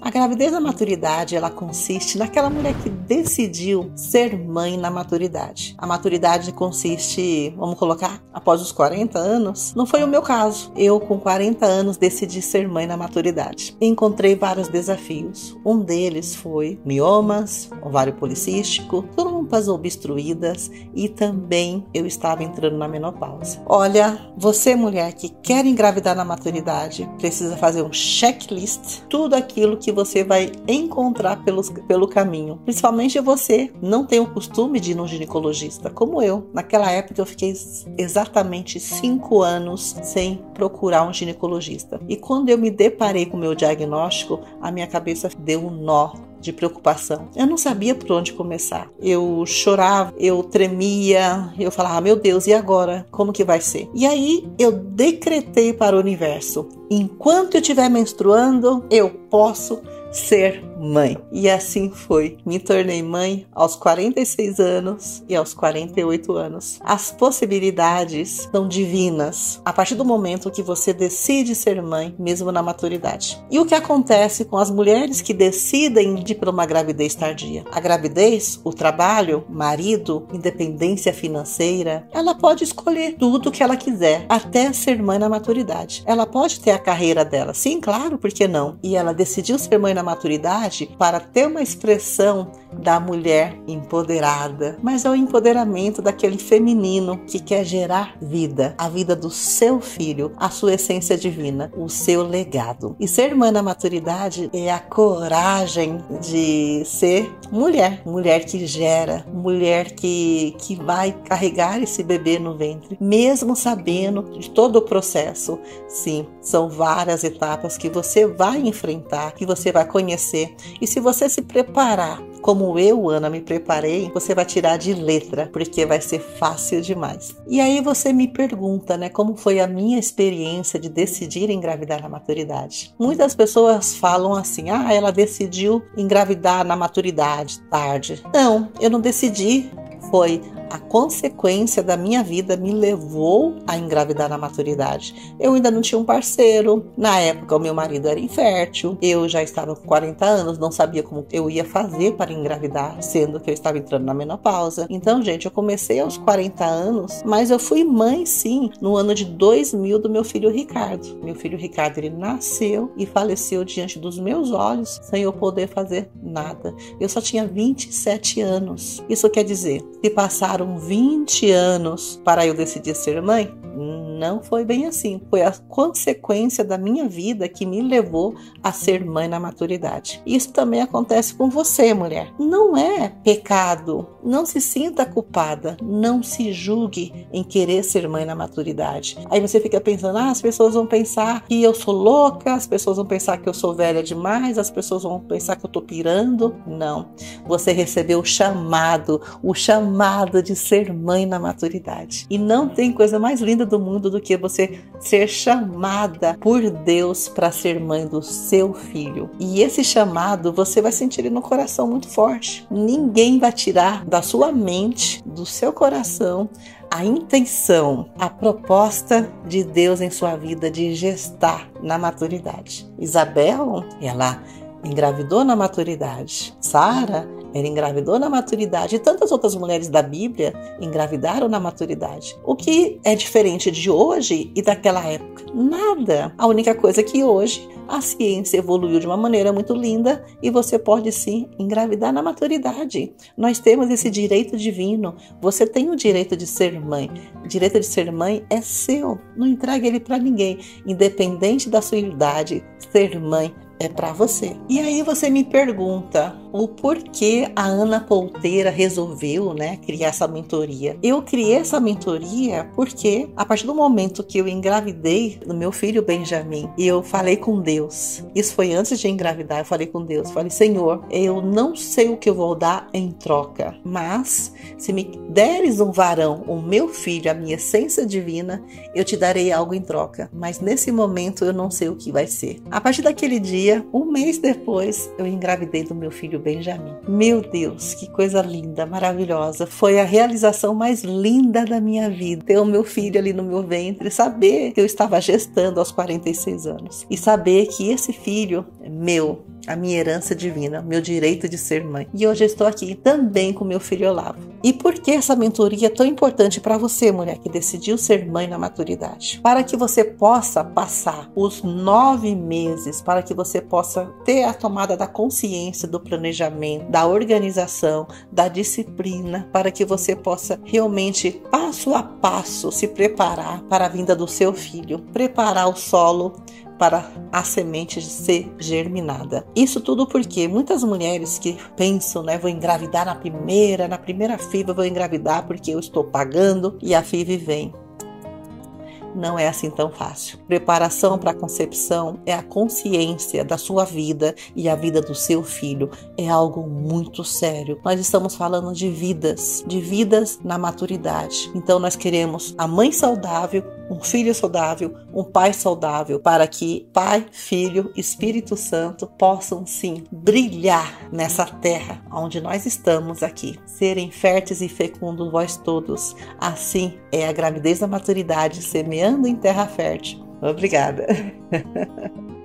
A gravidez da maturidade, ela consiste naquela mulher que decidiu ser mãe na maturidade. A maturidade consiste, vamos colocar, após os 40 anos. Não foi o meu caso. Eu, com 40 anos, decidi ser mãe na maturidade. Encontrei vários desafios. Um deles foi miomas, ovário policístico, trompas obstruídas e também eu estava entrando na menopausa. Olha, você mulher que quer engravidar na maturidade, precisa fazer um checklist, tudo aquilo que você vai encontrar pelos, pelo caminho. Principalmente você não tem o costume de ir no ginecologista, como eu. Naquela época eu fiquei exatamente cinco anos sem procurar um ginecologista. E quando eu me deparei com o meu diagnóstico, a minha cabeça deu um nó de preocupação. Eu não sabia por onde começar. Eu chorava, eu tremia, eu falava, meu Deus, e agora? Como que vai ser? E aí eu decretei para o universo: enquanto eu estiver menstruando, eu posso ser mãe. E assim foi. Me tornei mãe aos 46 anos e aos 48 anos. As possibilidades são divinas a partir do momento que você decide ser mãe, mesmo na maturidade. E o que acontece com as mulheres que decidem ir para uma gravidez tardia? A gravidez, o trabalho, marido, independência financeira, ela pode escolher tudo que ela quiser até ser mãe na maturidade. Ela pode ter a carreira dela, sim, claro, por que não? E ela decidiu ser mãe na maturidade para ter uma expressão da mulher empoderada, mas é o empoderamento daquele feminino que quer gerar vida, a vida do seu filho, a sua essência divina, o seu legado. E ser mãe na maturidade é a coragem de ser mulher, mulher que gera, mulher que, que vai carregar esse bebê no ventre, mesmo sabendo de todo o processo. Sim, são várias etapas que você vai enfrentar, que você vai conhecer. E se você se preparar como eu, Ana, me preparei, você vai tirar de letra, porque vai ser fácil demais. E aí você me pergunta, né, como foi a minha experiência de decidir engravidar na maturidade? Muitas pessoas falam assim: "Ah, ela decidiu engravidar na maturidade tarde". Não, eu não decidi, foi a consequência da minha vida me levou a engravidar na maturidade. Eu ainda não tinha um parceiro, na época o meu marido era infértil, eu já estava com 40 anos, não sabia como eu ia fazer para engravidar, sendo que eu estava entrando na menopausa. Então, gente, eu comecei aos 40 anos, mas eu fui mãe sim no ano de 2000 do meu filho Ricardo. Meu filho Ricardo, ele nasceu e faleceu diante dos meus olhos sem eu poder fazer nada. Eu só tinha 27 anos. Isso quer dizer, se passar passaram 20 anos para eu decidir ser mãe? Não foi bem assim. Foi a consequência da minha vida que me levou a ser mãe na maturidade. Isso também acontece com você, mulher. Não é pecado. Não se sinta culpada. Não se julgue em querer ser mãe na maturidade. Aí você fica pensando: ah, as pessoas vão pensar que eu sou louca, as pessoas vão pensar que eu sou velha demais, as pessoas vão pensar que eu tô pirando. Não. Você recebeu o chamado, o chamado de ser mãe na maturidade. E não tem coisa mais linda do mundo do que você ser chamada por Deus para ser mãe do seu filho. E esse chamado você vai sentir no coração muito forte. Ninguém vai tirar da sua mente, do seu coração, a intenção, a proposta de Deus em sua vida de gestar na maturidade. Isabel, ela engravidou na maturidade. Sara, ela engravidou na maturidade e tantas outras mulheres da Bíblia engravidaram na maturidade. O que é diferente de hoje e daquela época? Nada. A única coisa é que hoje a ciência evoluiu de uma maneira muito linda e você pode sim engravidar na maturidade. Nós temos esse direito divino. Você tem o direito de ser mãe. O direito de ser mãe é seu. Não entregue ele para ninguém, independente da sua idade. Ser mãe é para você. E aí você me pergunta o porquê a Ana Polteira resolveu, né, criar essa mentoria. Eu criei essa mentoria porque a partir do momento que eu engravidei do meu filho Benjamin, eu falei com Deus. Isso foi antes de engravidar, eu falei com Deus, falei: "Senhor, eu não sei o que eu vou dar em troca, mas se me deres um varão, o meu filho, a minha essência divina, eu te darei algo em troca. Mas nesse momento eu não sei o que vai ser." A partir daquele dia um mês depois, eu engravidei do meu filho Benjamin. Meu Deus, que coisa linda, maravilhosa. Foi a realização mais linda da minha vida. Ter o meu filho ali no meu ventre, saber que eu estava gestando aos 46 anos e saber que esse filho é meu, a minha herança divina, meu direito de ser mãe. E hoje eu estou aqui também com meu filho Olavo. E por que essa mentoria é tão importante para você, mulher que decidiu ser mãe na maturidade? Para que você possa passar os nove meses, para que você possa ter a tomada da consciência do planejamento, da organização, da disciplina, para que você possa realmente, passo a passo, se preparar para a vinda do seu filho, preparar o solo para a semente ser germinada. Isso tudo porque muitas mulheres que pensam, né, vou engravidar na primeira, na primeira FIV vou engravidar porque eu estou pagando e a FIV vem não é assim tão fácil. Preparação para a concepção é a consciência da sua vida e a vida do seu filho. É algo muito sério. Nós estamos falando de vidas, de vidas na maturidade. Então nós queremos a mãe saudável, um filho saudável, um pai saudável, para que Pai, Filho, Espírito Santo possam sim brilhar nessa terra onde nós estamos aqui. Serem férteis e fecundos vós todos. Assim é a gravidez da maturidade semeando em terra fértil. Obrigada.